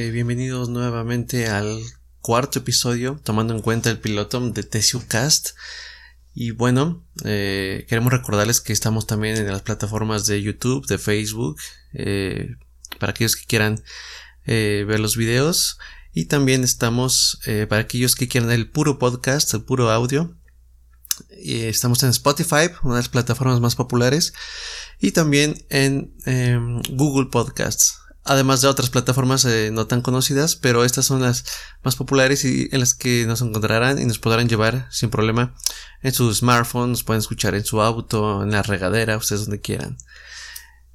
Eh, bienvenidos nuevamente al cuarto episodio, tomando en cuenta el piloto de TCUcast. Y bueno, eh, queremos recordarles que estamos también en las plataformas de YouTube, de Facebook, eh, para aquellos que quieran ver los videos. Y también estamos para aquellos que quieran el puro podcast, el puro audio. estamos en Spotify, una de las plataformas más populares. Y también en em, Google Podcasts además de otras plataformas eh, no tan conocidas, pero estas son las más populares y en las que nos encontrarán y nos podrán llevar sin problema en sus smartphones, pueden escuchar en su auto, en la regadera, ustedes donde quieran.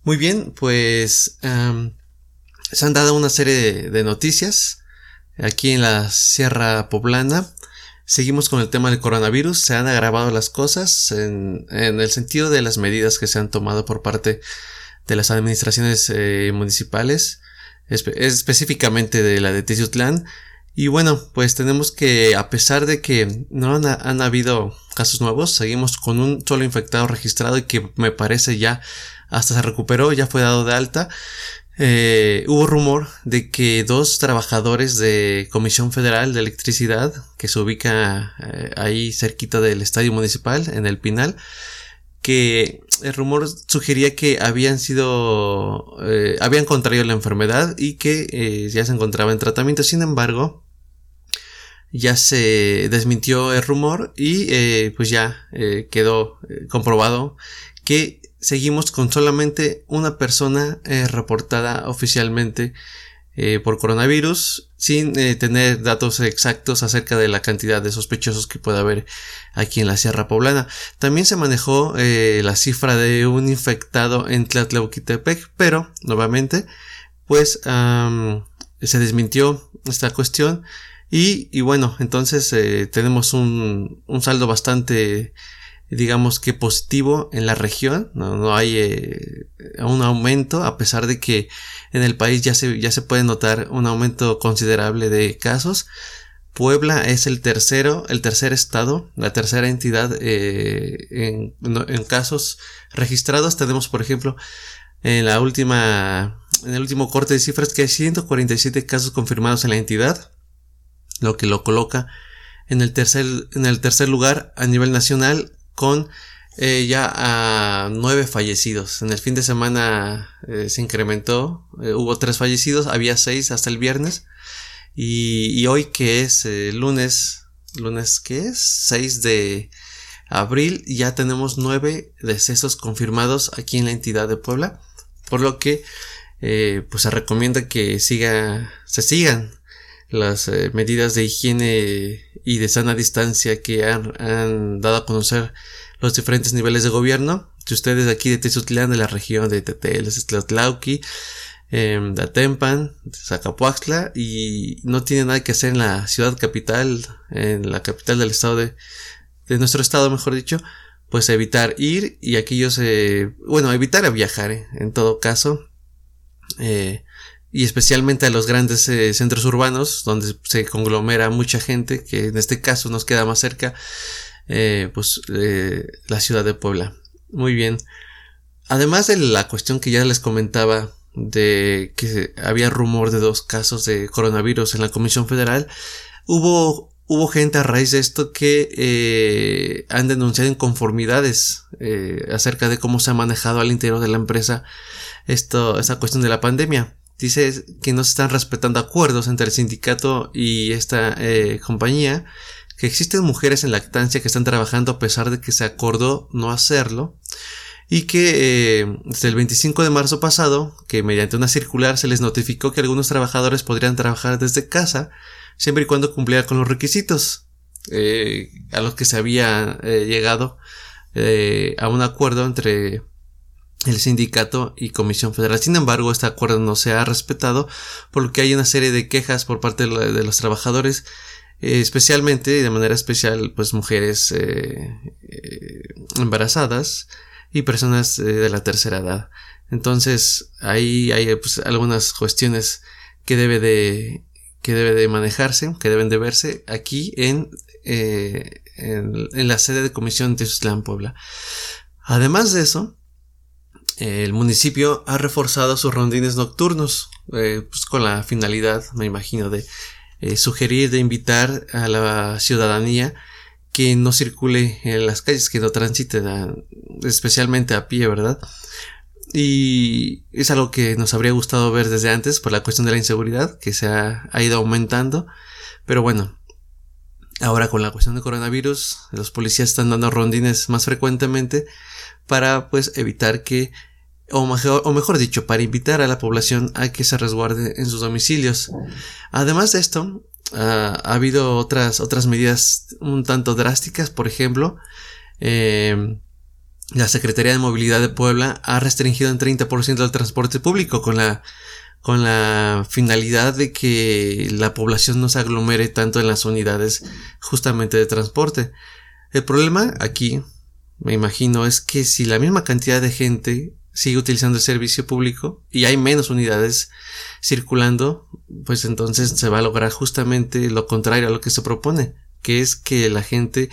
Muy bien, pues se han dado una serie de, noticias aquí en la Sierra Poblana. Seguimos con el tema del coronavirus, se han agravado las cosas en, en el sentido de las medidas que se han tomado por parte de las administraciones eh, municipales, específicamente de la de Teciutlán. Y bueno, pues tenemos que, a pesar de que no han, habido casos nuevos, seguimos con un solo infectado registrado y que me parece ya hasta se recuperó, ya fue dado de alta. Eh, hubo rumor de que dos trabajadores de Comisión Federal de Electricidad, que se ubica eh, ahí cerquita del estadio municipal, en el Pinal, que el rumor sugería que habían sido, eh, habían contraído la enfermedad y que eh, ya se encontraba en tratamiento. Sin embargo, ya se desmintió el rumor y eh, pues ya quedó comprobado que seguimos con solamente una persona reportada oficialmente por coronavirus sin eh, tener datos exactos acerca de la cantidad de sospechosos que puede haber aquí en la Sierra Poblana. También se manejó eh, la cifra de un infectado en Tlatlauquitepec, pero nuevamente pues se desmintió esta cuestión y, bueno entonces tenemos un, un saldo bastante digamos que positivo en la región, no, hay eh, un aumento, a pesar de que en el país ya se, ya se puede notar un aumento considerable de casos. Puebla es el tercero, el tercer estado, la tercera entidad eh, en, en, casos registrados. Tenemos, por ejemplo, en la última, en el último corte de cifras que hay 147 casos confirmados en la entidad, lo que lo coloca en el tercer, en el tercer lugar a nivel nacional con eh, ya a nueve fallecidos. En el fin de semana eh, se incrementó, eh, hubo tres fallecidos, había seis hasta el viernes. Y, hoy que es lunes, lunes que es 6 de abril, ya tenemos nueve decesos confirmados aquí en la entidad de Puebla. Por lo que pues se recomienda que siga, se sigan las medidas de higiene y de sana distancia que han, dado a conocer los diferentes niveles de gobierno. Si ustedes aquí de Tezutlán, de la región de Teteles, Tlatlauqui, de Atempan, de Zacapuaxtla, y no tienen nada que hacer en la ciudad capital, en la capital del estado de, de nuestro estado, mejor dicho, pues evitar ir y aquellos, eh, bueno, evitar a viajar, eh, en todo caso. Eh, y especialmente a los grandes eh, centros urbanos donde se conglomera mucha gente, que en este caso nos queda más cerca, eh, pues eh, la ciudad de Puebla. Muy bien. Además de la cuestión que ya les comentaba de que había rumor de dos casos de coronavirus en la Comisión Federal, hubo hubo gente a raíz de esto que han denunciado inconformidades acerca de cómo se ha manejado al interior de la empresa esto, esta cuestión de la pandemia dice que no se están respetando acuerdos entre el sindicato y esta eh, compañía, que existen mujeres en lactancia que están trabajando a pesar de que se acordó no hacerlo, y que eh, desde el 25 de marzo pasado, que mediante una circular se les notificó que algunos trabajadores podrían trabajar desde casa, siempre y cuando cumplieran con los requisitos eh, a los que se había llegado a un acuerdo entre el sindicato y Comisión Federal. Sin embargo, este acuerdo no se ha respetado, por lo que hay una serie de quejas por parte de los trabajadores, eh, especialmente y de manera especial, pues mujeres eh, eh, embarazadas y personas de la tercera edad. Entonces, ahí hay pues, algunas cuestiones que debe de que debe de manejarse, que deben de verse aquí en, en, la sede de Comisión de Puebla. Además de eso, el municipio ha reforzado sus rondines nocturnos, eh, pues con la finalidad, me imagino, de eh, sugerir, de invitar a la ciudadanía que no circule en las calles, que no transite, especialmente a pie, ¿verdad? Y es algo que nos habría gustado ver desde antes por la cuestión de la inseguridad, que se ha, ha ido aumentando. Pero bueno, ahora con la cuestión de coronavirus, los policías están dando rondines más frecuentemente para pues evitar que o mejor, o mejor dicho, para invitar a la población a que se resguarde en sus domicilios. Además de esto, ha habido otras, otras medidas un tanto drásticas, por ejemplo, eh, la Secretaría de Movilidad de Puebla ha restringido en 30% el transporte público con la, con la finalidad de que la población no se aglomere tanto en las unidades justamente de transporte. El problema aquí, me imagino, es que si la misma cantidad de gente sigue utilizando el servicio público y hay menos unidades circulando, pues entonces se va a lograr justamente lo contrario a lo que se propone, que es que la gente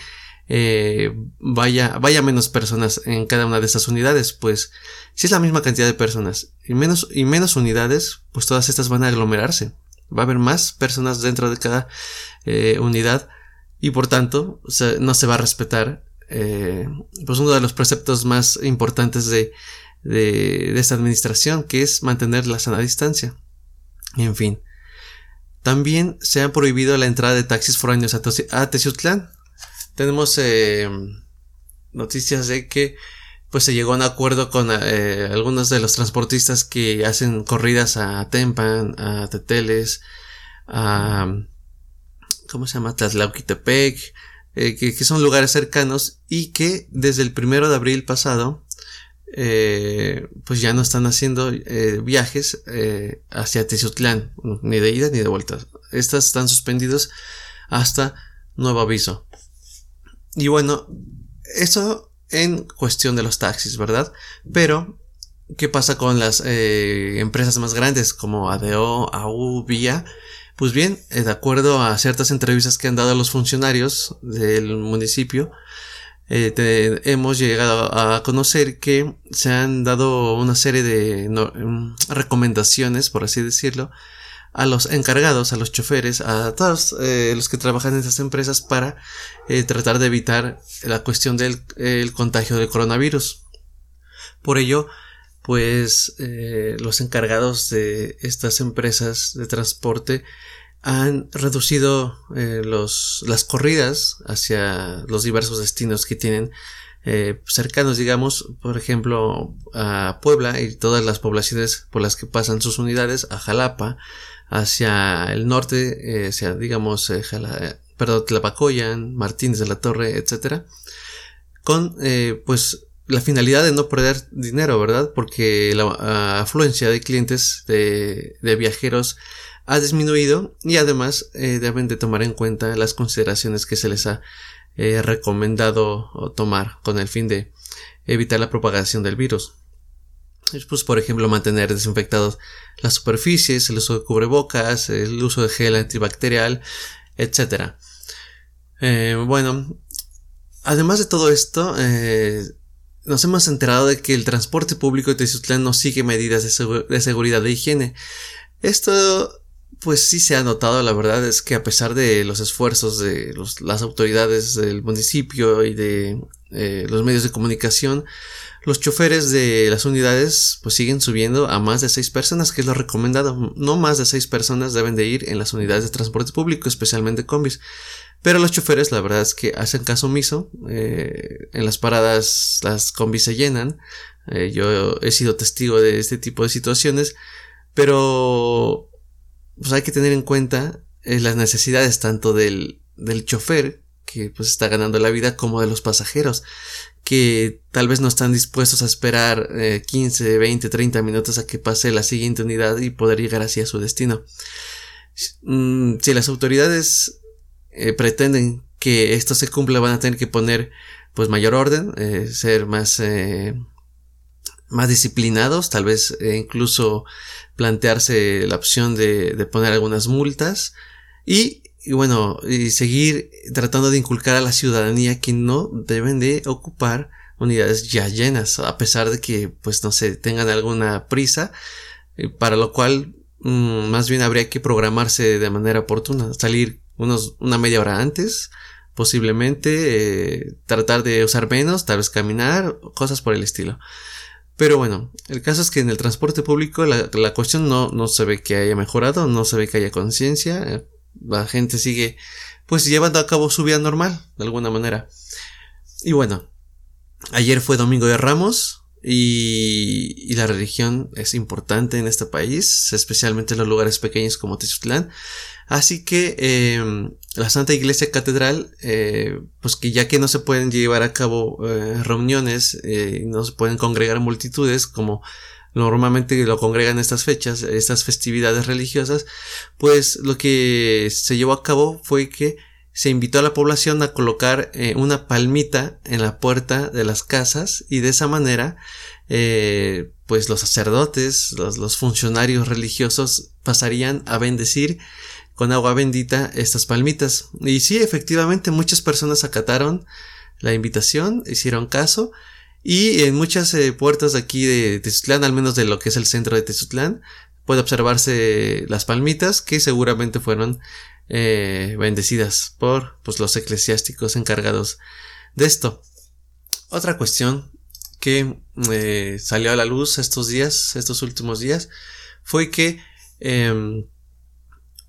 eh, vaya, vaya menos personas en cada una de estas unidades, pues si es la misma cantidad de personas y menos, y menos unidades, pues todas estas van a aglomerarse. Va a haber más personas dentro de cada eh, unidad y por tanto no se va a respetar eh, pues uno de los preceptos más importantes de, de, esta administración, que es mantener la sana distancia. En fin. También se ha prohibido la entrada de taxis foráneos a, Teciutlán. Tenemos eh, noticias de que pues se llegó a un acuerdo con eh, algunos de los transportistas que hacen corridas a Tempan, a Teteles, a ¿cómo se llama? Tlatlauquitepec, eh, que, son lugares cercanos y que desde el primero de abril pasado eh, pues ya no están haciendo viajes hacia Tizutlán, ni de ida ni de vuelta. Estas están suspendidos hasta nuevo aviso. Y bueno, eso en cuestión de los taxis, ¿verdad? Pero, ¿qué pasa con las empresas más grandes como ADO, AU, VIA? Pues bien, de acuerdo a ciertas entrevistas que han dado los funcionarios del municipio, eh, hemos llegado a conocer que se han dado una serie de mm, recomendaciones, por así decirlo, a los encargados, a los choferes, a todos eh, los que trabajan en esas empresas para eh, tratar de evitar la cuestión del contagio del coronavirus. Por ello, pues los encargados de estas empresas de transporte han reducido eh, los, las corridas hacia los diversos destinos que tienen eh, cercanos, digamos, por ejemplo, a Puebla y todas las poblaciones por las que pasan sus unidades, a Jalapa, hacia el norte, eh, digamos, eh, Jala, perdón, Tlapacoyan, Martínez de la Torre, etcétera, con, pues, la finalidad de no perder dinero, ¿verdad? Porque la afluencia de clientes, de, de viajeros, ha disminuido y además eh, deben de tomar en cuenta las consideraciones que se les ha eh, recomendado tomar con el fin de evitar la propagación del virus. Pues, por ejemplo, mantener desinfectados las superficies, el uso de cubrebocas, el uso de gel antibacterial, etc. Eh, bueno, además de todo esto, nos hemos enterado de que el transporte público de Tizutlán no sigue medidas de, de seguridad de higiene. Esto pues sí se ha notado, la verdad es que a pesar de los esfuerzos de las autoridades del municipio y de eh, los medios de comunicación, los choferes de las unidades pues siguen subiendo a más de seis personas, que es lo recomendado. No más de seis personas deben de ir en las unidades de transporte público, especialmente combis. Pero los choferes, la verdad es que hacen caso omiso. Eh, en las paradas las combis se llenan. Eh, yo he sido testigo de este tipo de situaciones. Pero pues hay que tener en cuenta eh, las necesidades tanto del, del chofer, que pues está ganando la vida, como de los pasajeros, que tal vez no están dispuestos a esperar 15, 20, 30 minutos a que pase la siguiente unidad y poder llegar así a su destino. Mm, si las autoridades eh, pretenden que esto se cumpla, van a tener que poner pues mayor orden, eh, ser más más disciplinados, tal vez incluso plantearse la opción de, de poner algunas multas y, y, bueno, y seguir tratando de inculcar a la ciudadanía que no deben de ocupar unidades ya llenas, a pesar de que, pues, no sé, tengan alguna prisa, eh, para lo cual mm, más bien habría que programarse de manera oportuna, salir unos, una media hora antes, posiblemente, eh, tratar de usar menos, tal vez caminar, cosas por el estilo. Pero bueno, el caso es que en el transporte público la, la cuestión no, no se ve que haya mejorado, no se ve que haya conciencia, eh, la gente sigue pues llevando a cabo su vida normal, de alguna manera. Y bueno, ayer fue Domingo de Ramos y, y la religión es importante en este país, especialmente en los lugares pequeños como Tezutlán. Así que eh, la Santa Iglesia Catedral, eh, pues que ya que no se pueden llevar a cabo eh, reuniones, eh, no se pueden congregar multitudes como normalmente lo congregan estas fechas, estas festividades religiosas, pues lo que se llevó a cabo fue que se invitó a la población a colocar eh, una palmita en la puerta de las casas y de esa manera eh, pues los sacerdotes, los, los funcionarios religiosos pasarían a bendecir con agua bendita estas palmitas. Y sí, efectivamente muchas personas acataron la invitación, hicieron caso y en muchas eh, puertas aquí de Tezutlán, al menos de lo que es el centro de Tezutlán, puede observarse las palmitas que seguramente fueron eh, bendecidas por pues, los eclesiásticos encargados de esto. Otra cuestión que eh, salió a la luz estos días, estos últimos días, fue que eh,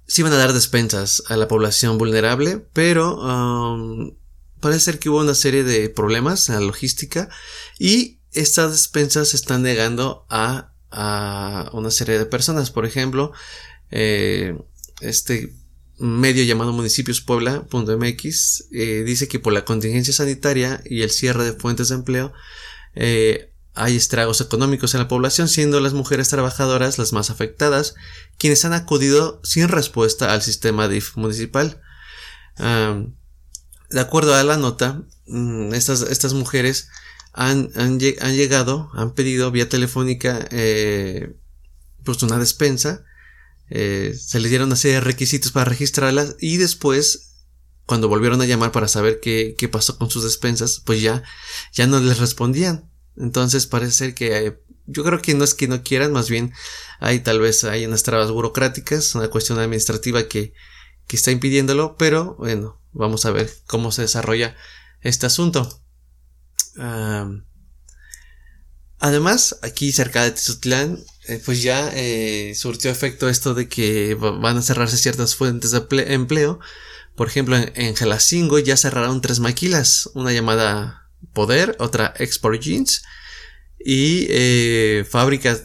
sí iban a dar despensas a la población vulnerable, pero parece ser que hubo una serie de problemas en la logística y estas despensas se están negando a, a una serie de personas. Por ejemplo, eh, este medio llamado municipiospuebla.mx eh, dice que por la contingencia sanitaria y el cierre de fuentes de empleo eh, hay estragos económicos en la población, siendo las mujeres trabajadoras las más afectadas, quienes han acudido sin respuesta al sistema DIF municipal. De acuerdo a la nota, mm, estas, estas mujeres han, han, llegado, han pedido vía telefónica eh, pues una despensa, eh, se les dieron una serie de requisitos para registrarlas y después cuando volvieron a llamar para saber qué, qué pasó con sus despensas, pues ya, ya no les respondían. Entonces parece ser que yo creo que no es que no quieran, más bien hay tal vez hay unas trabas burocráticas, una cuestión administrativa que, que está impidiéndolo, pero bueno, vamos a ver cómo se desarrolla este asunto. además, aquí cerca de Tizutlán, eh, pues ya eh, surtió efecto esto de que van a cerrarse ciertas fuentes de empleo. Por ejemplo, en, en ya cerraron tres maquilas, una llamada Poder, otra Export Jeans y eh, fábricas.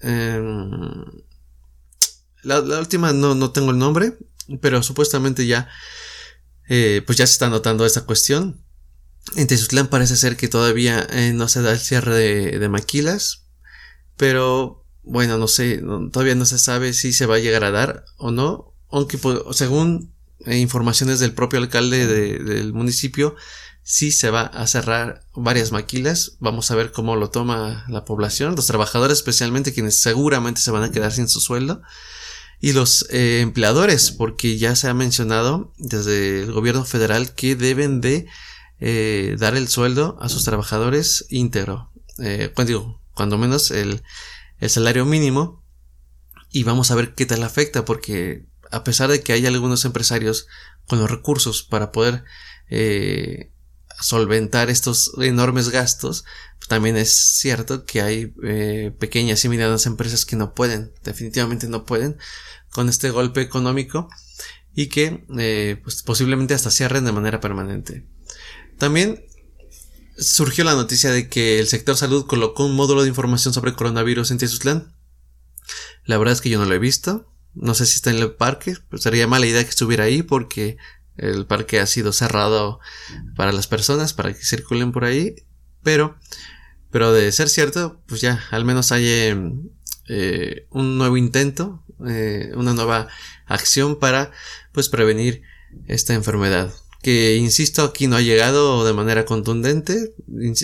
Em, la, última no, no, tengo el nombre, pero supuestamente ya, eh, pues ya se está notando esta cuestión. En Tezutlán parece ser que todavía eh, no se da el cierre de, maquilas, pero bueno, no sé, todavía no se sabe si se va a llegar a dar o no, aunque pues, según informaciones del propio alcalde del municipio, sí se va a cerrar varias maquilas. Vamos a ver cómo lo toma la población, los trabajadores especialmente quienes seguramente se van a quedar sin su sueldo. Y los eh, empleadores, porque ya se ha mencionado desde el gobierno federal que deben de eh, dar el sueldo a sus trabajadores íntegro. Eh, cuando digo, cuando menos el, el salario mínimo. Y vamos a ver qué tal afecta, porque a pesar de que hay algunos empresarios con los recursos para poder eh, solventar estos enormes gastos, también es cierto que hay eh, pequeñas y medianas empresas que no pueden, definitivamente no pueden, con este golpe económico y que eh, pues posiblemente hasta cierren de manera permanente. También surgió la noticia de que el sector salud colocó un módulo de información sobre coronavirus en Tizutlán. La verdad es que yo no lo he visto. No sé si está en el parque, pero sería mala idea que estuviera ahí porque el parque ha sido cerrado para las personas, para que circulen por ahí. Pero, pero de ser cierto, pues ya, al menos hay eh, un nuevo intento, eh, una nueva acción para, pues, prevenir esta enfermedad. Que, insisto, aquí no ha llegado de manera contundente.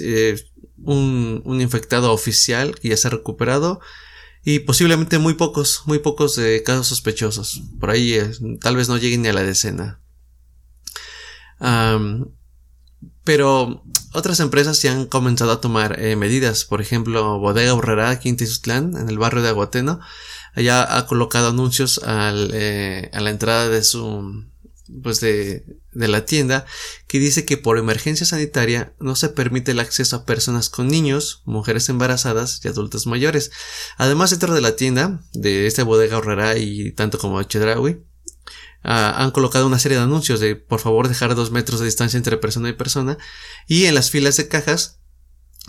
Eh, un, infectado oficial que ya se ha recuperado. Y posiblemente muy pocos, muy pocos casos sospechosos. Por ahí tal vez no lleguen ni a la decena pero otras empresas ya han comenzado a tomar eh, medidas. Por ejemplo, Bodega Urrera aquí en en el barrio de Aguateno, ya ha colocado anuncios eh, a la entrada de su pues de, de la tienda que dice que por emergencia sanitaria no se permite el acceso a personas con niños, mujeres embarazadas y adultos mayores. Además, dentro de la tienda de esta bodega Urrera y tanto como Chedraui, Ah, han colocado una serie de anuncios de por favor dejar dos metros de distancia entre persona y persona. Y en las filas de cajas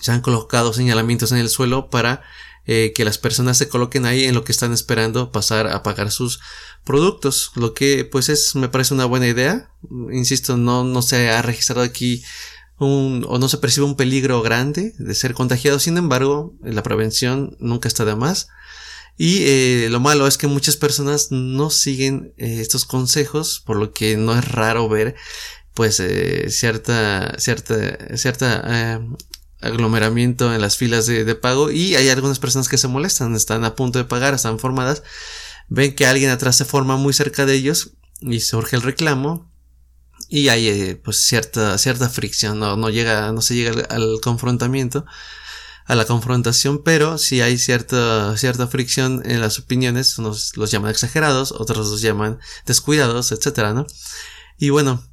se han colocado señalamientos en el suelo para eh, que las personas se coloquen ahí en lo que están esperando pasar a pagar sus productos. Lo que pues es me parece una buena idea. Insisto no no se ha registrado aquí un, o no se percibe un peligro grande de ser contagiado. Sin embargo la prevención nunca está de más y eh, lo malo es que muchas personas no siguen eh, estos consejos, por lo que no es raro ver pues eh, cierta, cierta, cierta aglomeramiento en las filas de, de, pago. Y hay algunas personas que se molestan, están a punto de pagar, están formadas, ven que alguien atrás se forma muy cerca de ellos y surge el reclamo. Y hay pues cierta, cierta fricción, no, no llega, no se llega al confrontamiento a la confrontación, pero si hay cierta, cierta fricción en las opiniones, unos los llaman exagerados, otros los llaman descuidados, etcétera, ¿no? Y bueno,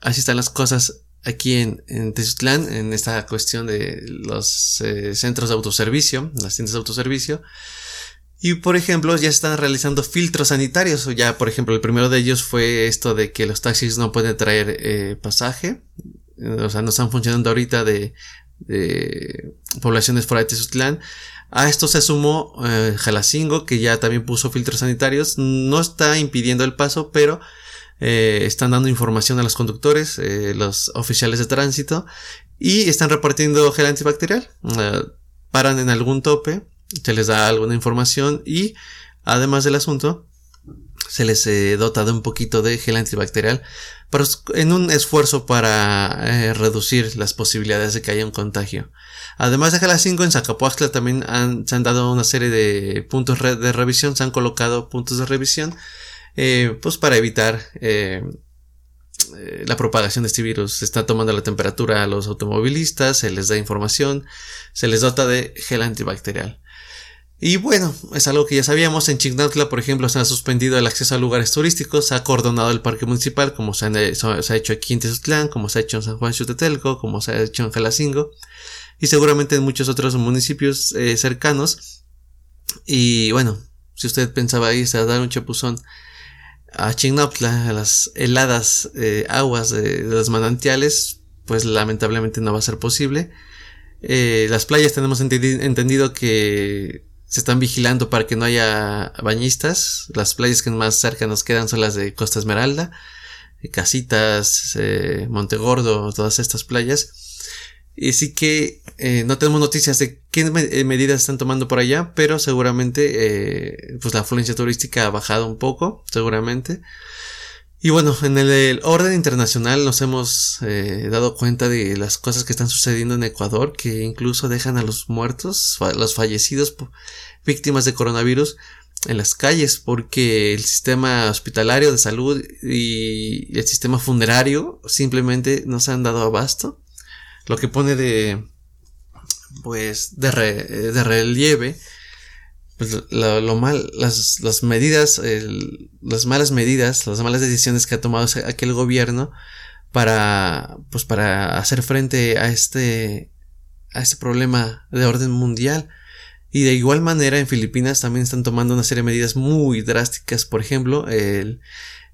así están las cosas aquí en, en en esta cuestión de los eh, centros de autoservicio, las tiendas de autoservicio. Y por ejemplo, ya están realizando filtros sanitarios. Ya, por ejemplo, el primero de ellos fue esto de que los taxis no pueden traer eh, pasaje. O sea, no están funcionando ahorita de de poblaciones fuera de Tezutlán. A esto se sumó eh, que ya también puso filtros sanitarios. No está impidiendo el paso, pero eh, están dando información a los conductores, eh, los oficiales de tránsito, y están repartiendo gel antibacterial. paran en algún tope, se les da alguna información y, además del asunto, se les dota de un poquito de gel antibacterial en un esfuerzo para eh, reducir las posibilidades de que haya un contagio. Además de 5 en Zacapuaxtla también se han dado una serie de puntos de revisión, se han colocado puntos de revisión, eh, pues para evitar eh, la propagación de este virus. Se está tomando la temperatura a los automovilistas, se les da información, se les dota de gel antibacterial. Y bueno, es algo que ya sabíamos. En Chignautla, por ejemplo, se ha suspendido el acceso a lugares turísticos, se ha cordonado el parque municipal, como se, ha hecho aquí en Tezutlán, como se ha hecho en San Juan Chutetelco, como se ha hecho en Jalacingo, y seguramente en muchos otros municipios eh, cercanos. Y bueno, si usted pensaba irse a dar un chapuzón a Chignautla, a las heladas eh, aguas de, los manantiales, pues lamentablemente no va a ser posible. Eh, las playas tenemos entendido que se están vigilando para que no haya bañistas. Las playas que más cerca nos quedan son las de Costa Esmeralda, eh, Casitas, eh, Montegordo, todas estas playas. Y sí que eh, no tenemos noticias de qué medidas están tomando por allá, pero seguramente pues la afluencia turística ha bajado un poco, seguramente. Y bueno, en el, orden internacional nos hemos eh, dado cuenta de las cosas que están sucediendo en Ecuador, que incluso dejan a los muertos, los fallecidos, víctimas de coronavirus, en las calles, porque el sistema hospitalario de salud y el sistema funerario simplemente no se han dado abasto, lo que pone de, pues, de, de relieve pues, lo, mal, las, las medidas, las malas medidas, las malas decisiones que ha tomado aquel gobierno para, pues para hacer frente a este, a este problema de orden mundial. Y de igual manera en Filipinas también están tomando una serie de medidas muy drásticas. Por ejemplo, el,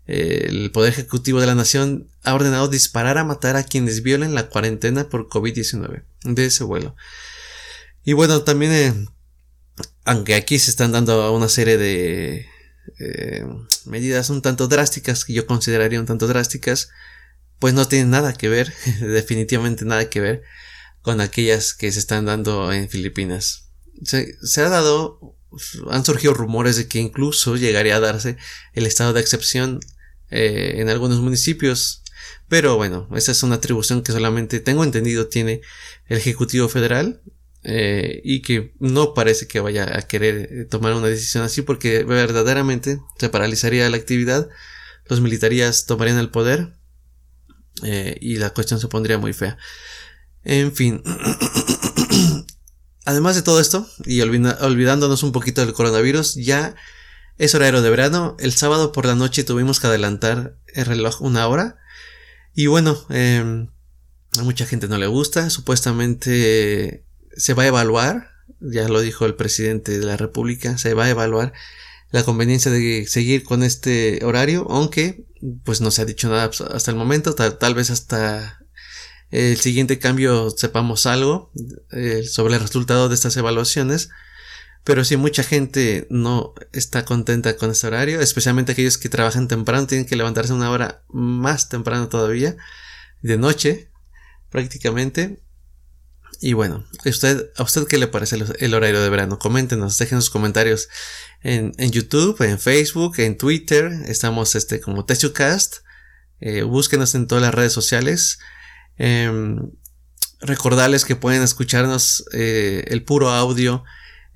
el Poder Ejecutivo de la Nación ha ordenado disparar a matar a quienes violen la cuarentena por COVID-19 de ese vuelo. Y bueno, también eh, aunque aquí se están dando una serie de eh, medidas un tanto drásticas, que yo consideraría un tanto drásticas, pues no tienen nada que ver, definitivamente nada que ver con aquellas que se están dando en Filipinas. Se, ha dado, han surgido rumores de que incluso llegaría a darse el estado de excepción eh, en algunos municipios. Pero bueno, esa es una atribución que solamente tengo entendido tiene el Ejecutivo Federal eh, y que no parece que vaya a querer eh, tomar una decisión así porque verdaderamente se paralizaría la actividad, los militarías tomarían el poder eh, y la cuestión se pondría muy fea. En fin. Además de todo esto, y olvidándonos un poquito del coronavirus, ya es horario de verano. El sábado por la noche tuvimos que adelantar el reloj una hora. Y bueno, em, a mucha gente no le gusta. Supuestamente se va a evaluar, ya lo dijo el presidente de la República, se va a evaluar la conveniencia de seguir con este horario, aunque pues no se ha dicho nada hasta el momento, tal, vez hasta el siguiente cambio sepamos algo eh, sobre el resultado de estas evaluaciones. Pero si mucha gente no está contenta con este horario, especialmente aquellos que trabajan temprano, tienen que levantarse una hora más temprano todavía, de noche, prácticamente. Y bueno, ¿a usted, ¿a usted qué le parece el, horario de verano? Coméntenos, dejen sus comentarios en, YouTube, en Facebook, en Twitter. Estamos este, como TechuCast. Eh, búsquenos en todas las redes sociales. Em, recordarles que pueden escucharnos eh, el puro audio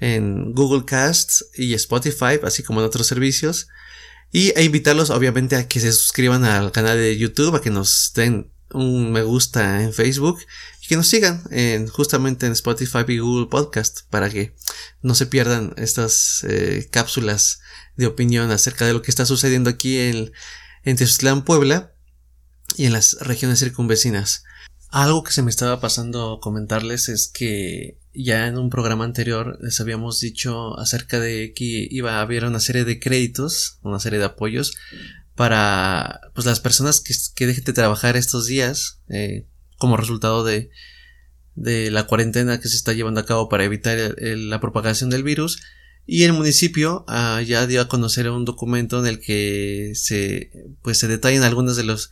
en Google Cast y Spotify, así como en otros servicios. Y e invitarlos obviamente a que se suscriban al canal de YouTube, a que nos den un me gusta en Facebook y que nos sigan en, justamente en Spotify y Google Podcast para que no se pierdan estas eh, cápsulas de opinión acerca de lo que está sucediendo aquí en, en Puebla y en las regiones circunvecinas. Algo que se me estaba pasando comentarles es que ya en un programa anterior les habíamos dicho acerca de que iba a haber una serie de créditos, una serie de apoyos para pues las personas que, que dejen de trabajar estos días eh, como resultado de, de la cuarentena que se está llevando a cabo para evitar la propagación del virus. Y el municipio ah, ya dio a conocer un documento en el que se pues se detallan algunas de los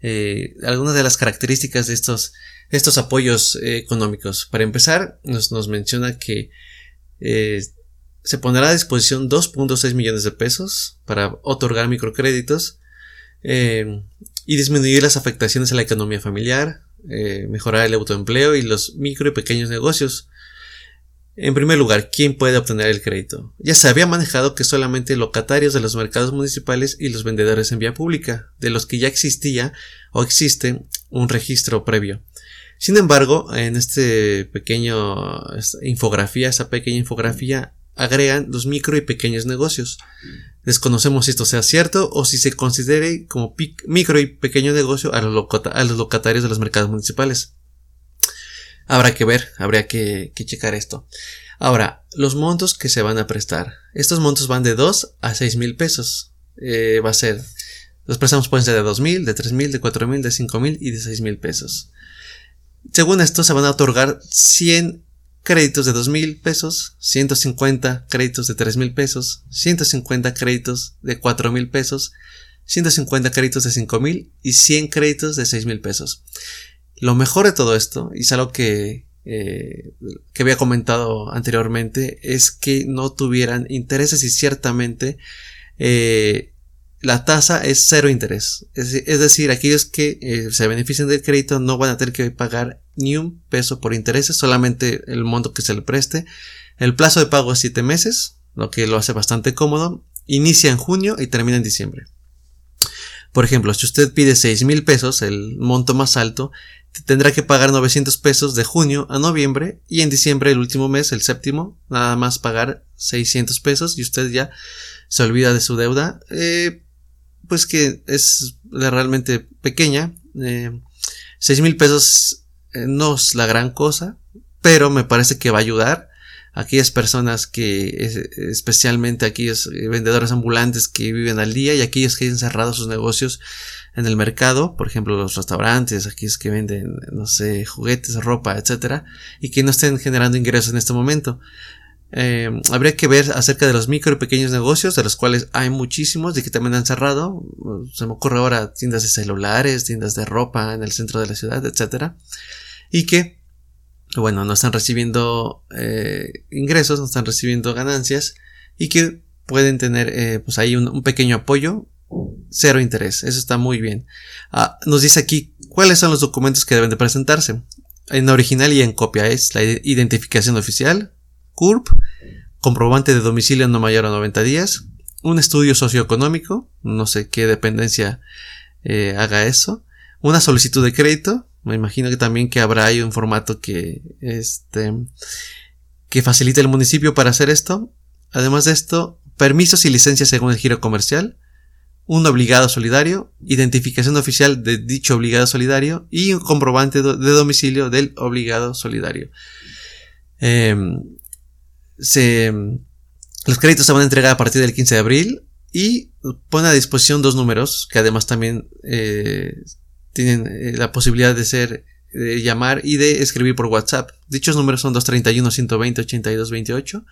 eh, algunas de las características de estos estos apoyos eh, económicos. Para empezar nos, nos menciona que se pondrá a disposición 2.6 millones de pesos para otorgar microcréditos eh, y disminuir las afectaciones a la economía familiar, eh, mejorar el autoempleo y los micro y pequeños negocios. En primer lugar, ¿quién puede obtener el crédito? Ya se había manejado que solamente locatarios de los mercados municipales y los vendedores en vía pública, de los que ya existía o existe un registro previo. Sin embargo, en este pequeño infografía, esa pequeña infografía, agregan los micro y pequeños negocios. Desconocemos si esto sea cierto o si se considere como micro y pequeño negocio a los, a los locatarios de los mercados municipales. Habrá que ver, habría que, checar esto. Ahora, los montos que se van a prestar. Estos montos van de 2 a 6 mil pesos. Eh, va a ser, los préstamos pueden ser de 2 mil, de 3 mil, de 4 mil, de 5 mil y de 6 mil pesos. Según esto, se van a otorgar 100 créditos de dos mil pesos, 150 créditos de tres mil pesos, 150 créditos de cuatro mil pesos, 150 créditos de cinco mil y 100 créditos de seis mil pesos. Lo mejor de todo esto, y es algo que, eh, que había comentado anteriormente, es que no tuvieran intereses y ciertamente eh, la tasa es cero interés. Es, decir, aquellos que eh, se benefician del crédito no van a tener que pagar ni un peso por intereses, solamente el monto que se le preste. El plazo de pago es 7 meses, lo que lo hace bastante cómodo. Inicia en junio y termina en diciembre. Por ejemplo, si usted pide 6 mil pesos, el monto más alto, tendrá que pagar 900 pesos de junio a noviembre y en diciembre, el último mes, el séptimo, nada más pagar 600 pesos y usted ya se olvida de su deuda. Eh, pues que es realmente pequeña. Eh, 6 mil pesos no es la gran cosa, pero me parece que va a ayudar a aquellas personas que, especialmente aquellos vendedores ambulantes que viven al día y aquellos que han cerrado sus negocios en el mercado, por ejemplo los restaurantes, aquellos que venden, no sé, juguetes, ropa, etcétera, y que no estén generando ingresos en este momento. Eh, habría que ver acerca de los micro y pequeños negocios, de los cuales hay muchísimos y que también han cerrado. Se me ocurre ahora tiendas de celulares, tiendas de ropa en el centro de la ciudad, etcétera. Y que, bueno, no están recibiendo eh, ingresos, no están recibiendo ganancias y que pueden tener eh, pues ahí un, pequeño apoyo, cero interés. Eso está muy bien. Ah, nos dice aquí cuáles son los documentos que deben de presentarse. En original y en copia es la identificación oficial, CURP, comprobante de domicilio no mayor a 90 días, un estudio socioeconómico, no sé qué dependencia eh, haga eso, una solicitud de crédito. Me imagino que también que habrá ahí un formato que, este, que facilite el municipio para hacer esto. Además de esto, permisos y licencias según el giro comercial, un obligado solidario, identificación oficial de dicho obligado solidario y un comprobante de domicilio del obligado solidario. Em, los créditos se van a entregar a partir del 15 de abril y pone a disposición dos números que además también eh, tienen eh, la posibilidad de ser de llamar y de escribir por WhatsApp. Dichos números son 231 120 82 28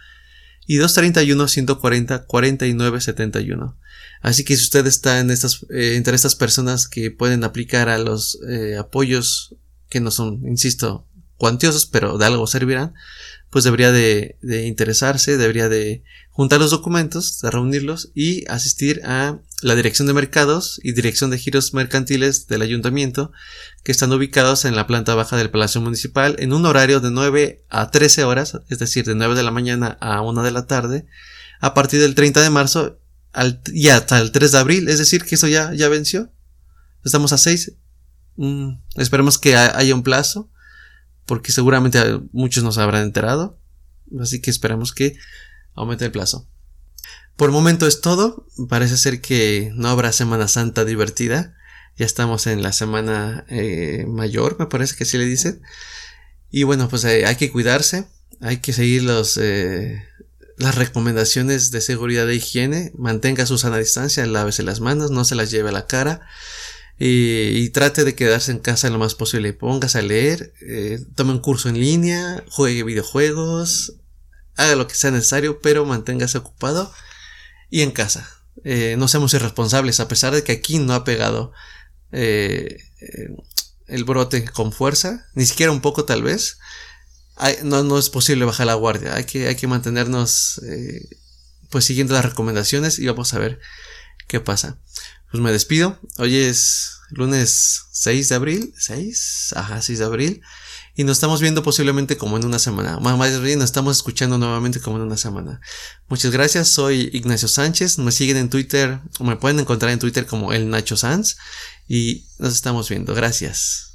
y 231 140 49 71. Así que si usted está en estas, eh, entre estas personas que pueden aplicar a los eh, apoyos que no son, insisto, cuantiosos, pero de algo servirán, pues debería de, interesarse, debería de juntar los documentos, de reunirlos y asistir a la dirección de mercados y dirección de giros mercantiles del ayuntamiento que están ubicados en la planta baja del Palacio Municipal en un horario de 9 a 13 horas, es decir, de 9 de la mañana a 1 de la tarde, a partir del 30 de marzo y hasta el 3 de abril, es decir, que eso ya, ya venció. Estamos a 6. Mm, esperemos que haya un plazo porque seguramente muchos nos habrán enterado. Así que esperamos que aumente el plazo. Por el momento es todo. Parece ser que no habrá Semana Santa divertida. Ya estamos en la semana eh, mayor, me parece que así le dicen. Y bueno, pues eh, hay que cuidarse. Hay que seguir eh, las recomendaciones de seguridad e higiene. Mantenga su sana distancia, lávese las manos, no se las lleve a la cara y, trate de quedarse en casa lo más posible. Póngase a leer, eh, tome un curso en línea, juegue videojuegos, haga lo que sea necesario, pero manténgase ocupado y en casa. Eh, no seamos irresponsables, a pesar de que aquí no ha pegado eh, el brote con fuerza, ni siquiera un poco tal vez. no, no es posible bajar la guardia, hay que, hay que mantenernos pues siguiendo las recomendaciones y vamos a ver qué pasa pues me despido. Hoy es lunes 6 de abril. 6? Ajá, 6 de abril. Y nos estamos viendo posiblemente como en una semana. Más bien nos estamos escuchando nuevamente como en una semana. Muchas gracias. Soy Ignacio Sánchez. Me siguen en Twitter. O me pueden encontrar en Twitter como el Nacho Sanz. Y nos estamos viendo. Gracias.